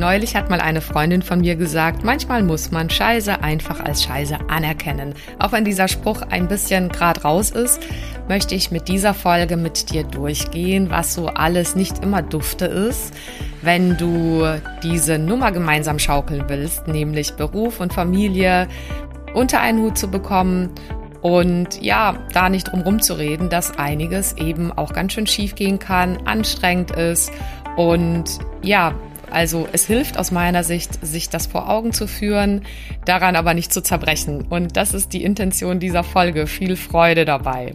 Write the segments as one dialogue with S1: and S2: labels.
S1: neulich hat mal eine Freundin von mir gesagt, manchmal muss man Scheiße einfach als Scheiße anerkennen. Auch wenn dieser Spruch ein bisschen grad raus ist, möchte ich mit dieser Folge mit dir durchgehen, was so alles nicht immer dufte ist, wenn du diese Nummer gemeinsam schaukeln willst, nämlich Beruf und Familie unter einen Hut zu bekommen und ja, da nicht drum rumzureden, dass einiges eben auch ganz schön schief gehen kann, anstrengend ist und ja, also es hilft aus meiner Sicht, sich das vor Augen zu führen, daran aber nicht zu zerbrechen. Und das ist die Intention dieser Folge. Viel Freude dabei.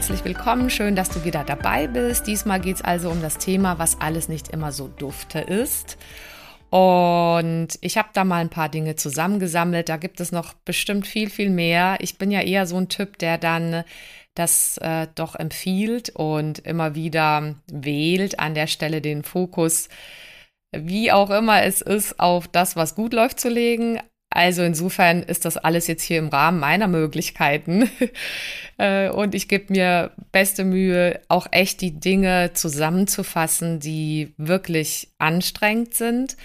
S1: Herzlich willkommen. Schön, dass du wieder dabei bist. Diesmal geht es also um das Thema, was alles nicht immer so dufte ist. Und ich habe da mal ein paar Dinge zusammengesammelt. Da gibt es noch bestimmt viel, viel mehr. Ich bin ja eher so ein Typ, der dann das äh, doch empfiehlt und immer wieder wählt, an der Stelle den Fokus, wie auch immer es ist, auf das, was gut läuft, zu legen. Also insofern ist das alles jetzt hier im Rahmen meiner Möglichkeiten. Äh, und ich gebe mir beste Mühe, auch echt die Dinge zusammenzufassen, die wirklich anstrengend sind.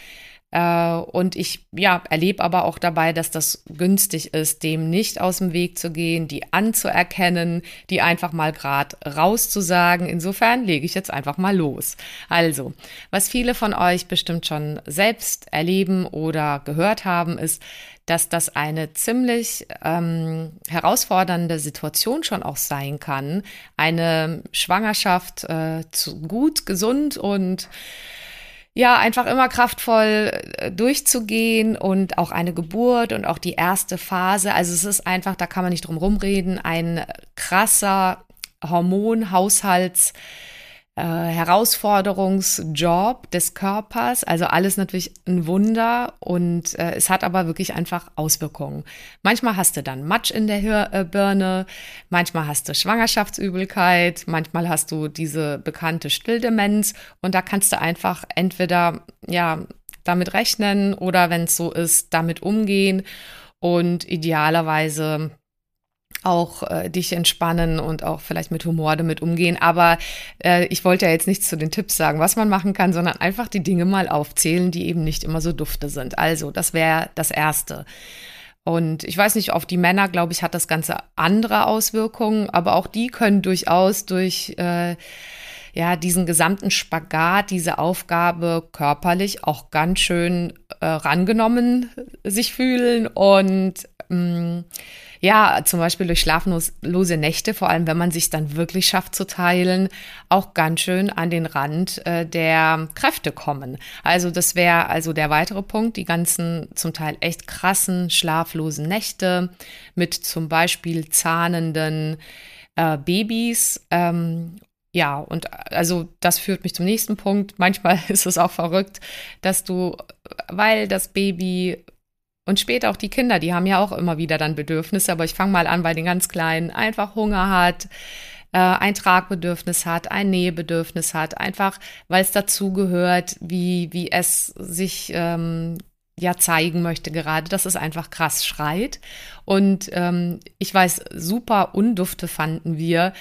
S1: Äh, und ich ja, erlebe aber auch dabei, dass das günstig ist, dem nicht aus dem Weg zu gehen, die anzuerkennen, die einfach mal gerade rauszusagen. Insofern lege ich jetzt einfach mal los. Also, was viele von euch bestimmt schon selbst erleben oder gehört haben, ist, dass das eine ziemlich ähm, herausfordernde Situation schon auch sein kann, eine Schwangerschaft äh, zu gut, gesund und ja, einfach immer kraftvoll äh, durchzugehen und auch eine Geburt und auch die erste Phase. Also es ist einfach, da kann man nicht drum rumreden, ein krasser Hormonhaushalts äh, Herausforderungsjob des Körpers. Also alles natürlich ein Wunder und äh, es hat aber wirklich einfach Auswirkungen. Manchmal hast du dann Matsch in der Hör äh, Birne, manchmal hast du Schwangerschaftsübelkeit, manchmal hast du diese bekannte Stilldemenz und da kannst du einfach entweder ja damit rechnen oder wenn es so ist, damit umgehen und idealerweise auch äh, dich entspannen und auch vielleicht mit Humor damit umgehen. Aber äh, ich wollte ja jetzt nichts zu den Tipps sagen, was man machen kann, sondern einfach die Dinge mal aufzählen, die eben nicht immer so dufte sind. Also, das wäre das Erste. Und ich weiß nicht, auf die Männer, glaube ich, hat das Ganze andere Auswirkungen, aber auch die können durchaus durch äh, ja diesen gesamten Spagat, diese Aufgabe körperlich auch ganz schön äh, rangenommen sich fühlen und mh, mm, ja, zum Beispiel durch schlaflose Nächte, vor allem wenn man sich dann wirklich schafft zu teilen, auch ganz schön an den Rand äh, der Kräfte kommen. Also das wäre also der weitere Punkt, die ganzen zum Teil echt krassen schlaflosen Nächte mit zum Beispiel zahnenden äh, Babys ähm, ja, und also das führt mich zum nächsten Punkt. Manchmal ist es auch verrückt, dass du, weil das Baby und später auch die Kinder, die haben ja auch immer wieder dann Bedürfnisse, aber ich fange mal an bei den ganz Kleinen, einfach Hunger hat, äh, ein Tragbedürfnis hat, ein Nähebedürfnis hat, einfach weil es dazugehört, wie, wie es sich ähm, ja zeigen möchte gerade, dass es einfach krass schreit. Und ähm, ich weiß, super Undufte fanden wir,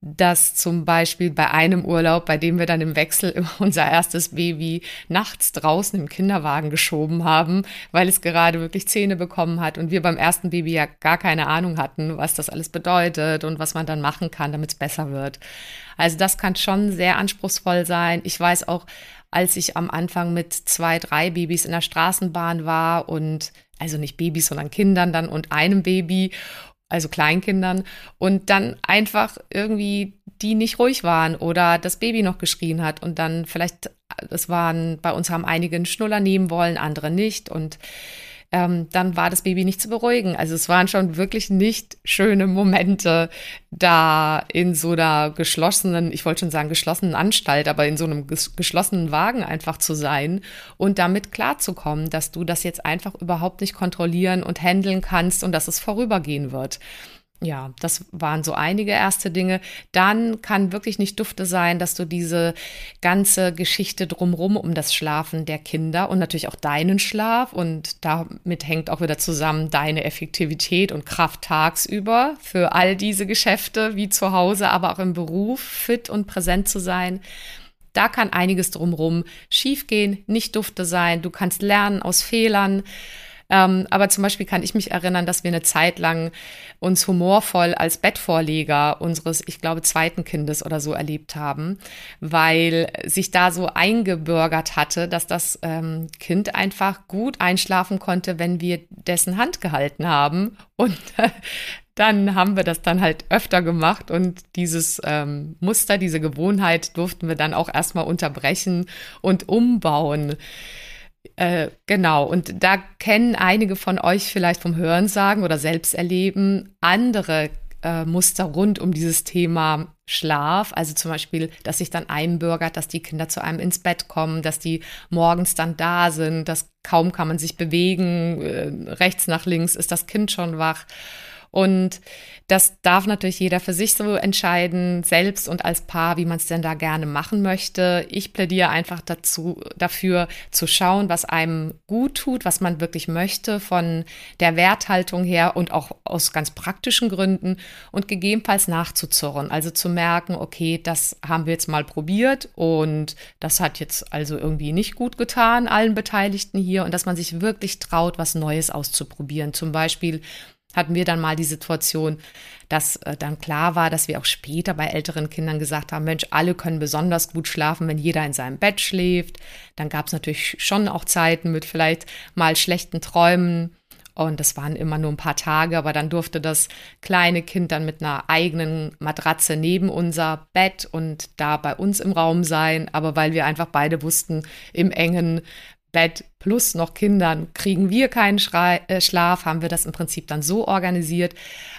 S1: dass zum Beispiel bei einem Urlaub, bei dem wir dann im Wechsel immer unser erstes Baby nachts draußen im Kinderwagen geschoben haben, weil es gerade wirklich Zähne bekommen hat und wir beim ersten Baby ja gar keine Ahnung hatten, was das alles bedeutet und was man dann machen kann, damit es besser wird. Also das kann schon sehr anspruchsvoll sein. Ich weiß auch, als ich am Anfang mit zwei, drei Babys in der Straßenbahn war und also nicht Babys, sondern Kindern dann und einem Baby also Kleinkindern, und dann einfach irgendwie die nicht ruhig waren oder das Baby noch geschrien hat und dann vielleicht, es waren, bei uns haben einige einen Schnuller nehmen wollen, andere nicht und ähm, dann war das Baby nicht zu beruhigen. Also es waren schon wirklich nicht schöne Momente da in so einer geschlossenen, ich wollte schon sagen geschlossenen Anstalt, aber in so einem ges geschlossenen Wagen einfach zu sein und damit klarzukommen, dass du das jetzt einfach überhaupt nicht kontrollieren und handeln kannst und dass es vorübergehen wird ja, das waren so einige erste Dinge. Dann kann wirklich nicht Dufte sein, dass du diese ganze Geschichte drumrum um das Schlafen der Kinder und natürlich auch deinen Schlaf und damit hängt auch wieder zusammen deine Effektivität und Kraft tagsüber für all diese Geschäfte wie zu Hause, aber auch im Beruf fit und präsent zu sein. Da kann einiges drumrum schiefgehen, nicht Dufte sein. Du kannst lernen aus Fehlern. Ähm, aber zum Beispiel kann ich mich erinnern, dass wir eine Zeit lang uns humorvoll als Bettvorleger unseres, ich glaube, zweiten Kindes oder so erlebt haben, weil sich da so eingebürgert hatte, dass das ähm, Kind einfach gut einschlafen konnte, wenn wir dessen Hand gehalten haben. Und dann haben wir das dann halt öfter gemacht und dieses ähm, Muster, diese Gewohnheit durften wir dann auch erstmal unterbrechen und umbauen. Äh, genau, und da kennen einige von euch vielleicht vom Hörensagen oder Selbsterleben andere äh, Muster rund um dieses Thema Schlaf. Also zum Beispiel, dass sich dann einbürgert, dass die Kinder zu einem ins Bett kommen, dass die morgens dann da sind, dass kaum kann man sich bewegen, äh, rechts nach links ist das Kind schon wach. Und das darf natürlich jeder für sich so entscheiden, selbst und als Paar, wie man es denn da gerne machen möchte. Ich plädiere einfach dazu, dafür zu schauen, was einem gut tut, was man wirklich möchte von der Werthaltung her und auch aus ganz praktischen Gründen und gegebenenfalls nachzuzurren. Also zu merken, okay, das haben wir jetzt mal probiert und das hat jetzt also irgendwie nicht gut getan, allen Beteiligten hier und dass man sich wirklich traut, was Neues auszuprobieren. Zum Beispiel hatten wir dann mal die Situation, dass äh, dann klar war, dass wir auch später bei älteren Kindern gesagt haben, Mensch, alle können besonders gut schlafen, wenn jeder in seinem Bett schläft. Dann gab es natürlich schon auch Zeiten mit vielleicht mal schlechten Träumen. Und das waren immer nur ein paar Tage, aber dann durfte das kleine Kind dann mit einer eigenen Matratze neben unser Bett und da bei uns im Raum sein. Aber weil wir einfach beide wussten, im engen Bett plus noch Kindern kriegen wir keinen Schrei äh, Schlaf, haben wir das im Prinzip dann so organisiert.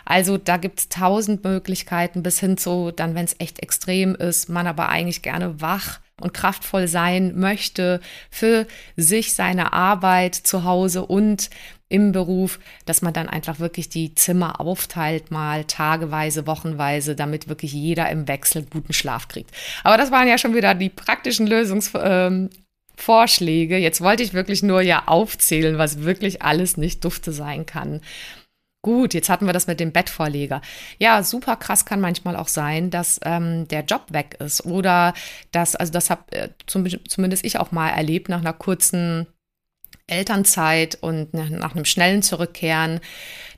S1: Also da gibt es tausend Möglichkeiten bis hin zu, dann wenn es echt extrem ist, man aber eigentlich gerne wach und kraftvoll sein möchte für sich, seine Arbeit zu Hause und im Beruf, dass man dann einfach wirklich die Zimmer aufteilt, mal tageweise, wochenweise, damit wirklich jeder im Wechsel guten Schlaf kriegt. Aber das waren ja schon wieder die praktischen Lösungs ähm, Vorschläge. Jetzt wollte ich wirklich nur ja aufzählen, was wirklich alles nicht Dufte sein kann. Gut, jetzt hatten wir das mit dem Bettvorleger. Ja, super krass kann manchmal auch sein, dass ähm, der Job weg ist oder dass, also das habe äh, zum, zumindest ich auch mal erlebt nach einer kurzen Elternzeit und nach einem schnellen Zurückkehren,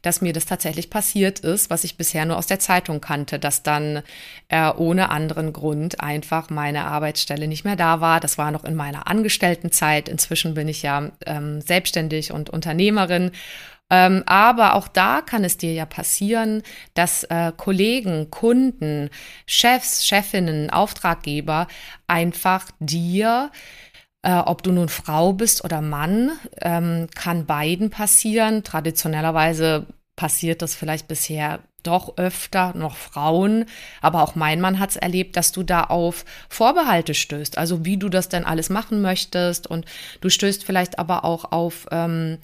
S1: dass mir das tatsächlich passiert ist, was ich bisher nur aus der Zeitung kannte, dass dann äh, ohne anderen Grund einfach meine Arbeitsstelle nicht mehr da war. Das war noch in meiner Angestelltenzeit. Inzwischen bin ich ja ähm, selbstständig und Unternehmerin. Ähm, aber auch da kann es dir ja passieren, dass äh, Kollegen, Kunden, Chefs, Chefinnen, Auftraggeber einfach dir äh, ob du nun Frau bist oder Mann, ähm, kann beiden passieren. Traditionellerweise passiert das vielleicht bisher doch öfter noch Frauen, aber auch mein Mann hat es erlebt, dass du da auf Vorbehalte stößt, also wie du das denn alles machen möchtest. Und du stößt vielleicht aber auch auf ähm,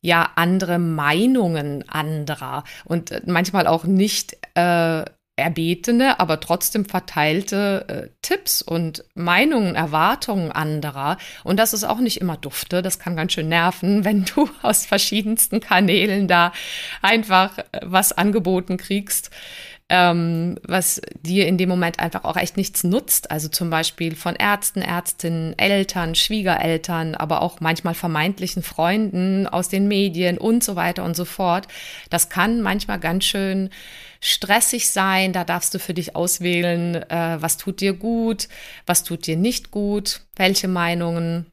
S1: ja andere Meinungen anderer. Und äh, manchmal auch nicht äh, erbetene, aber trotzdem verteilte äh, Tipps und Meinungen, Erwartungen anderer. Und das ist auch nicht immer dufte. Das kann ganz schön nerven, wenn du aus verschiedensten Kanälen da einfach äh, was angeboten kriegst, ähm, was dir in dem Moment einfach auch echt nichts nutzt. Also zum Beispiel von Ärzten, Ärztinnen, Eltern, Schwiegereltern, aber auch manchmal vermeintlichen Freunden aus den Medien und so weiter und so fort. Das kann manchmal ganz schön stressig sein. Da darfst du für dich auswählen, äh, was tut dir gut, was tut dir nicht gut, welche Meinungen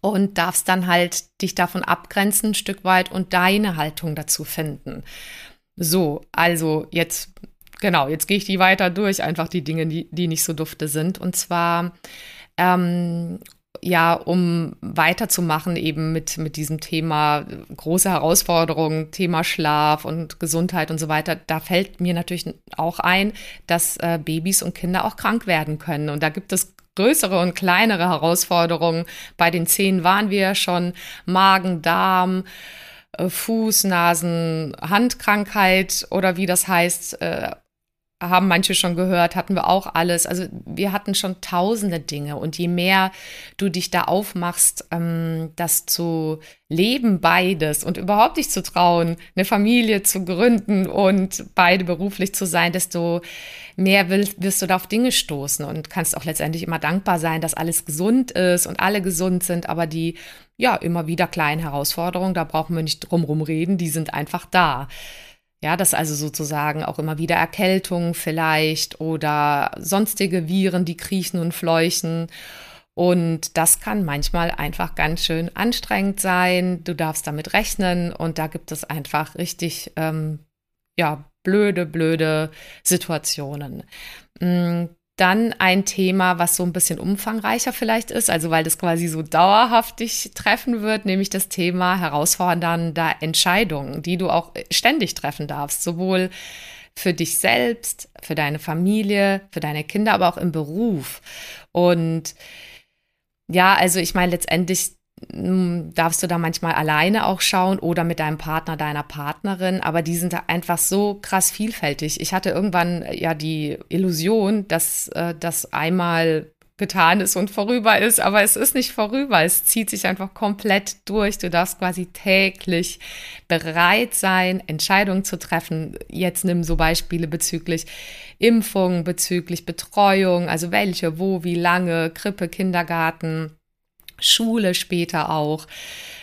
S1: und darfst dann halt dich davon abgrenzen ein Stück weit und deine Haltung dazu finden. So, also jetzt, genau, jetzt gehe ich die weiter durch, einfach die Dinge, die, die nicht so dufte sind. Und zwar, ähm, ja, um weiterzumachen eben mit, mit diesem Thema große Herausforderungen, Thema Schlaf und Gesundheit und so weiter, da fällt mir natürlich auch ein, dass äh, Babys und Kinder auch krank werden können. Und da gibt es größere und kleinere Herausforderungen. Bei den Zähnen waren wir ja schon Magen, Darm, äh, Fuß, Nasen, Handkrankheit oder wie das heißt, äh, haben manche schon gehört, hatten wir auch alles. Also wir hatten schon tausende Dinge. Und je mehr du dich da aufmachst, ähm, das zu leben, beides und überhaupt dich zu trauen, eine Familie zu gründen und beide beruflich zu sein, desto mehr willst, wirst du da auf Dinge stoßen und kannst auch letztendlich immer dankbar sein, dass alles gesund ist und alle gesund sind, aber die ja immer wieder kleinen Herausforderungen, da brauchen wir nicht drumherum reden, die sind einfach da. Ja, das also sozusagen auch immer wieder Erkältungen vielleicht oder sonstige Viren, die kriechen und fleuchen. Und das kann manchmal einfach ganz schön anstrengend sein. Du darfst damit rechnen und da gibt es einfach richtig, ähm, ja, blöde, blöde Situationen. Dann ein Thema, was so ein bisschen umfangreicher vielleicht ist, also weil das quasi so dauerhaft dich treffen wird, nämlich das Thema herausfordernder Entscheidungen, die du auch ständig treffen darfst, sowohl für dich selbst, für deine Familie, für deine Kinder, aber auch im Beruf. Und ja, also ich meine, letztendlich darfst du da manchmal alleine auch schauen oder mit deinem Partner, deiner Partnerin, aber die sind da einfach so krass vielfältig. Ich hatte irgendwann äh, ja die Illusion, dass äh, das einmal getan ist und vorüber ist, aber es ist nicht vorüber. Es zieht sich einfach komplett durch. Du darfst quasi täglich bereit sein, Entscheidungen zu treffen. Jetzt nimm so Beispiele bezüglich Impfung, bezüglich Betreuung, also welche, wo, wie lange, Krippe, Kindergarten Schule später auch.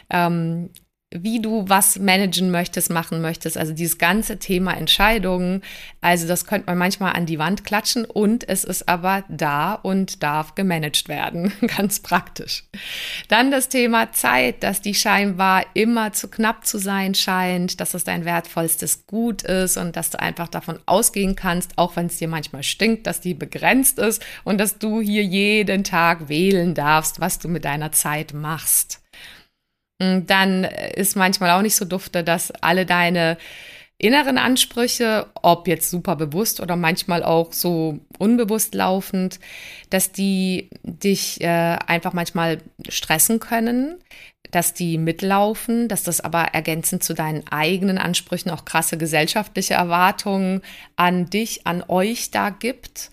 S1: Ähm, wie du was managen möchtest, machen möchtest. Also dieses ganze Thema Entscheidungen. Also das könnte man manchmal an die Wand klatschen und es ist aber da und darf gemanagt werden. Ganz praktisch. Dann das Thema Zeit, dass die scheinbar immer zu knapp zu sein scheint, dass es dein wertvollstes Gut ist und dass du einfach davon ausgehen kannst, auch wenn es dir manchmal stinkt, dass die begrenzt ist und dass du hier jeden Tag wählen darfst, was du mit deiner Zeit machst. Mm, dann ist manchmal auch nicht so dufte, dass alle deine inneren Ansprüche, ob jetzt super bewusst oder manchmal auch so unbewusst laufend, dass die dich äh, einfach manchmal stressen können, dass die mitlaufen, dass das aber ergänzend zu deinen eigenen Ansprüchen auch krasse gesellschaftliche Erwartungen an dich, an euch da gibt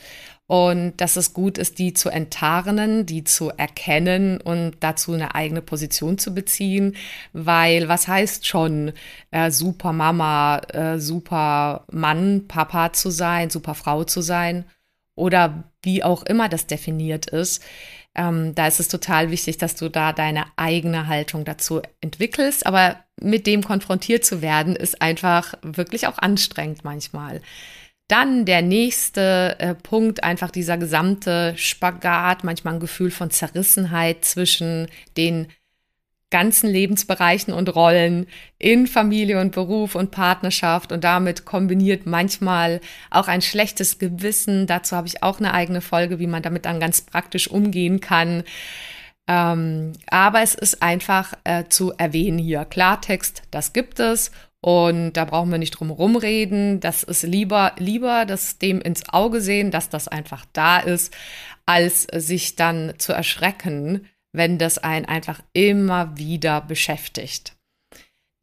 S1: und dass es gut ist, die zu enttarnen, die zu erkennen und dazu eine eigene Position zu beziehen, weil was heißt schon äh, super Mama, äh, super Mann, Papa zu sein, super Frau zu sein oder wie auch immer das definiert ist. Ähm, da ist es total wichtig, dass du da deine eigene Haltung dazu entwickelst, aber mit dem konfrontiert zu werden, ist einfach wirklich auch anstrengend manchmal. Dann der nächste äh, Punkt, einfach dieser gesamte Spagat, manchmal ein Gefühl von Zerrissenheit zwischen den ganzen Lebensbereichen und Rollen in Familie und Beruf und Partnerschaft und damit kombiniert manchmal auch ein schlechtes Gewissen. Dazu habe ich auch eine eigene Folge, wie man damit dann ganz praktisch umgehen kann. Ähm, aber es ist einfach äh, zu erwähnen hier. Klartext, das gibt es und da brauchen wir nicht drum rumreden. Das ist lieber, lieber das dem ins Auge sehen, dass das einfach da ist, als sich dann zu erschrecken, wenn das einen einfach immer wieder beschäftigt.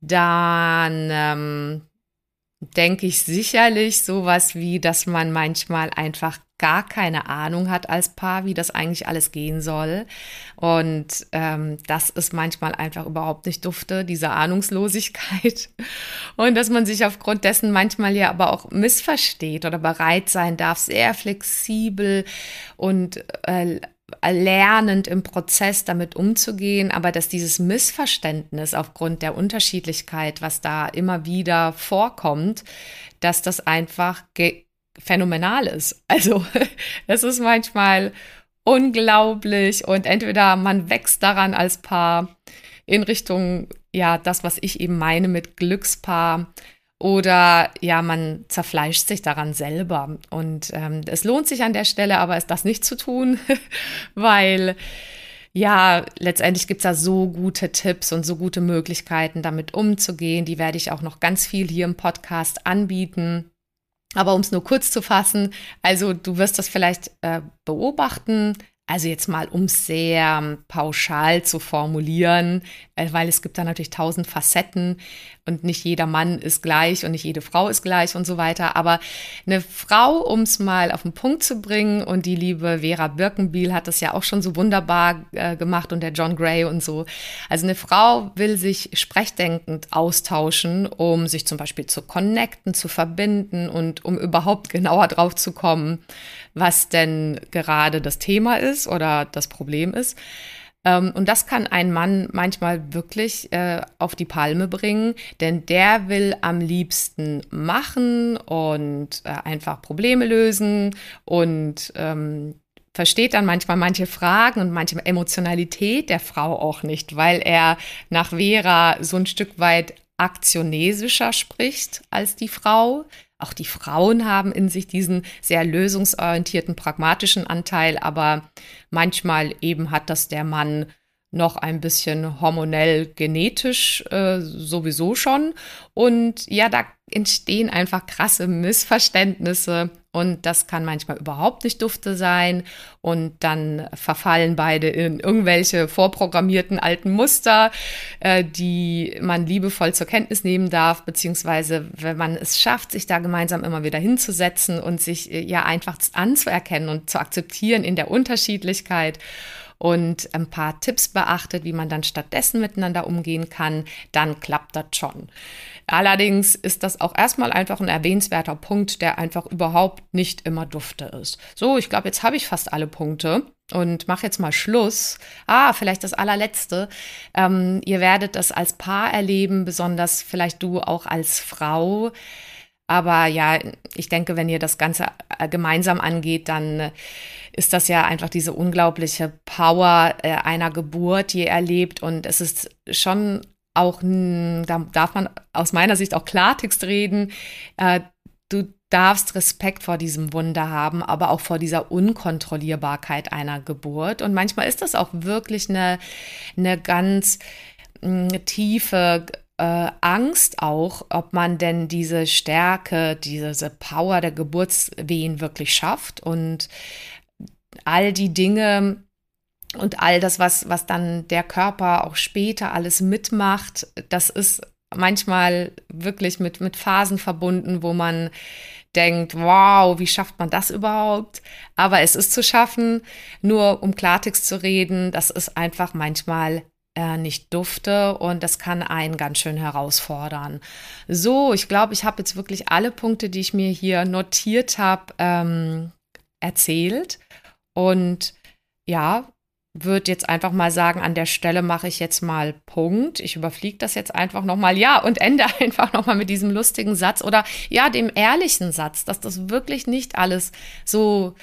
S1: Dann ähm, denke ich sicherlich sowas wie, dass man manchmal einfach gar keine Ahnung hat als Paar, wie das eigentlich alles gehen soll. Und ähm, das ist manchmal einfach überhaupt nicht dufte, diese Ahnungslosigkeit. Und dass man sich aufgrund dessen manchmal ja aber auch missversteht oder bereit sein darf, sehr flexibel und äh, lernend im Prozess damit umzugehen, aber dass dieses Missverständnis aufgrund der Unterschiedlichkeit, was da immer wieder vorkommt, dass das einfach phänomenal ist. Also es ist manchmal unglaublich und entweder man wächst daran als Paar in Richtung, ja, das, was ich eben meine mit Glückspaar oder ja, man zerfleischt sich daran selber. Und ähm, es lohnt sich an der Stelle aber, es das nicht zu tun, weil ja, letztendlich gibt es da so gute Tipps und so gute Möglichkeiten, damit umzugehen. Die werde ich auch noch ganz viel hier im Podcast anbieten. Aber um es nur kurz zu fassen, also du wirst das vielleicht äh, beobachten, also jetzt mal, um es sehr pauschal zu formulieren, äh, weil es gibt da natürlich tausend Facetten und nicht jeder Mann ist gleich und nicht jede Frau ist gleich und so weiter. Aber eine Frau, um es mal auf den Punkt zu bringen, und die liebe Vera Birkenbiel hat das ja auch schon so wunderbar äh, gemacht und der John Gray und so. Also eine Frau will sich sprechdenkend austauschen, um sich zum Beispiel zu connecten, zu verbinden und um überhaupt genauer drauf zu kommen, was denn gerade das Thema ist oder das Problem ist. Ähm, und das kann ein Mann manchmal wirklich äh, auf die Palme bringen, denn der will am liebsten machen und äh, einfach Probleme lösen und ähm, versteht dann manchmal manche Fragen und manche Emotionalität der Frau auch nicht, weil er nach Vera so ein Stück weit aktionesischer spricht als die Frau. Auch die Frauen haben in sich diesen sehr lösungsorientierten, pragmatischen Anteil, aber manchmal eben hat das der Mann noch ein bisschen hormonell genetisch äh, sowieso schon. Und ja, da entstehen einfach krasse Missverständnisse. Und das kann manchmal überhaupt nicht dufte sein. Und dann verfallen beide in irgendwelche vorprogrammierten alten Muster, äh, die man liebevoll zur Kenntnis nehmen darf, beziehungsweise wenn man es schafft, sich da gemeinsam immer wieder hinzusetzen und sich äh, ja einfach anzuerkennen und zu akzeptieren in der Unterschiedlichkeit und ein paar Tipps beachtet, wie man dann stattdessen miteinander umgehen kann, dann klappt das schon. Allerdings ist das auch erstmal einfach ein erwähnenswerter Punkt, der einfach überhaupt nicht immer dufte ist. So, ich glaube, jetzt habe ich fast alle Punkte und mache jetzt mal Schluss. Ah, vielleicht das allerletzte. Ähm, ihr werdet das als Paar erleben, besonders vielleicht du auch als Frau. Aber ja, ich denke, wenn ihr das Ganze äh, gemeinsam angeht, dann äh, ist das ja einfach diese unglaubliche Power äh, einer Geburt, die ihr erlebt. Und es ist schon auch, da darf man aus meiner Sicht auch Klartext reden. Du darfst Respekt vor diesem Wunder haben, aber auch vor dieser Unkontrollierbarkeit einer Geburt. Und manchmal ist das auch wirklich eine, eine ganz tiefe äh, Angst auch, ob man denn diese Stärke, diese Power der Geburtswehen wirklich schafft und all die Dinge und all das, was, was dann der Körper auch später alles mitmacht, das ist manchmal wirklich mit, mit Phasen verbunden, wo man denkt, wow, wie schafft man das überhaupt? Aber es ist zu schaffen, nur um Klartext zu reden, das ist einfach manchmal äh, nicht dufte und das kann einen ganz schön herausfordern. So, ich glaube, ich habe jetzt wirklich alle Punkte, die ich mir hier notiert habe, ähm, erzählt und ja, würde jetzt einfach mal sagen, an der Stelle mache ich jetzt mal Punkt. Ich überfliege das jetzt einfach nochmal, ja, und ende einfach nochmal mit diesem lustigen Satz oder ja, dem ehrlichen Satz, dass das wirklich nicht alles so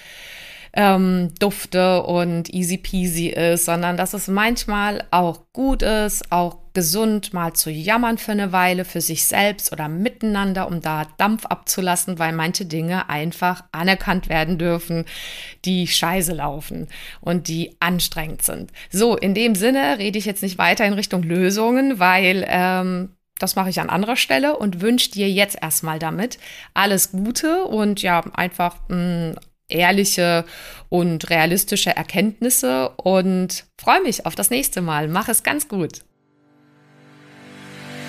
S1: ähm, dufte und easy peasy ist, sondern dass es manchmal auch gut ist, auch gesund mal zu jammern für eine Weile für sich selbst oder miteinander, um da Dampf abzulassen, weil manche Dinge einfach anerkannt werden dürfen, die scheiße laufen und die anstrengend sind. So, in dem Sinne rede ich jetzt nicht weiter in Richtung Lösungen, weil ähm, das mache ich an anderer Stelle und wünsche dir jetzt erstmal damit alles Gute und ja, einfach mh, mm, ehrliche und realistische Erkenntnisse und freue mich auf das nächste Mal. Mach es ganz gut.